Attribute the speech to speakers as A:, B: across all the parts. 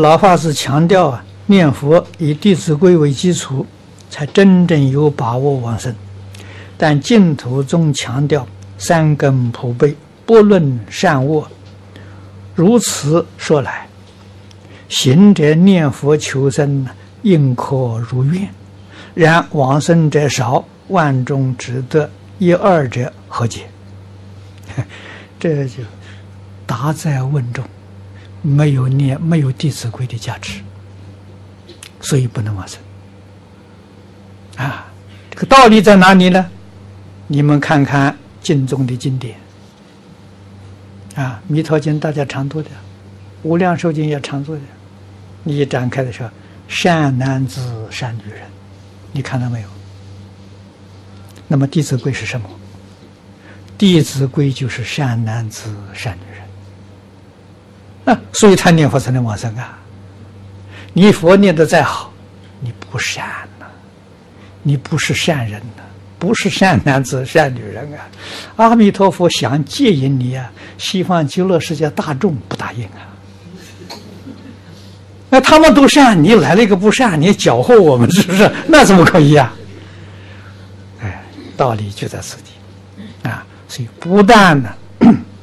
A: 老法师强调啊，念佛以《弟子规》为基础，才真正有把握往生。但净土中强调三根普被，不论善恶。如此说来，行者念佛求生，应可如愿；然往生者少，万中只得一二者，何解？这就答在问中，没有念，没有《弟子规》的加持，所以不能往生。啊，这个道理在哪里呢？你们看看经中的经典。啊，《弥陀经》大家常读的，《无量寿经》也常读的。你一展开的时候，善男子、善女人，你看到没有？那么《弟子规》是什么？《弟子规》就是善男子、善女人。啊，所以他念佛才能往生啊。你佛念得再好，你不善呐、你不是善人呐、不是善男子、善女人啊！阿弥陀佛想接引你啊，西方极乐世界大众不答应啊。那他们都善，你来了一个不善，你搅和我们是不是？那怎么可以呀？哎，道理就在此地啊！所以不但呢，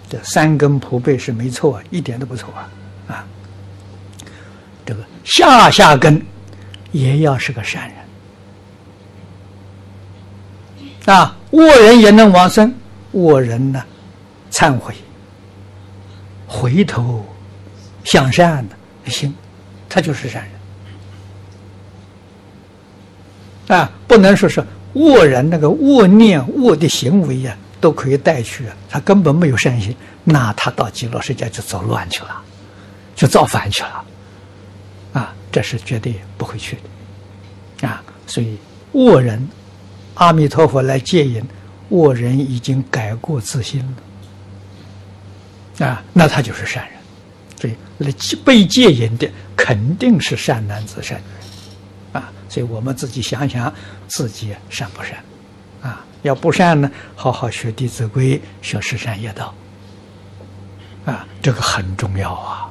A: 这三根普被是没错啊，一点都不错啊！啊，这个下下根也要是个善人。啊，恶人也能往生，恶人呢，忏悔，回头向善的行，他就是善人。啊，不能说是恶人那个恶念、恶的行为呀，都可以带去，他根本没有善心，那他到极乐世界就走乱去了，就造反去了。啊，这是绝对不会去的。啊，所以恶人。阿弥陀佛来接引，恶人已经改过自新了，啊，那他就是善人，所以来被接引的肯定是善男子、善女人，啊，所以我们自己想想自己善不善，啊，要不善呢，好好学《弟子规》，学十善业道，啊，这个很重要啊。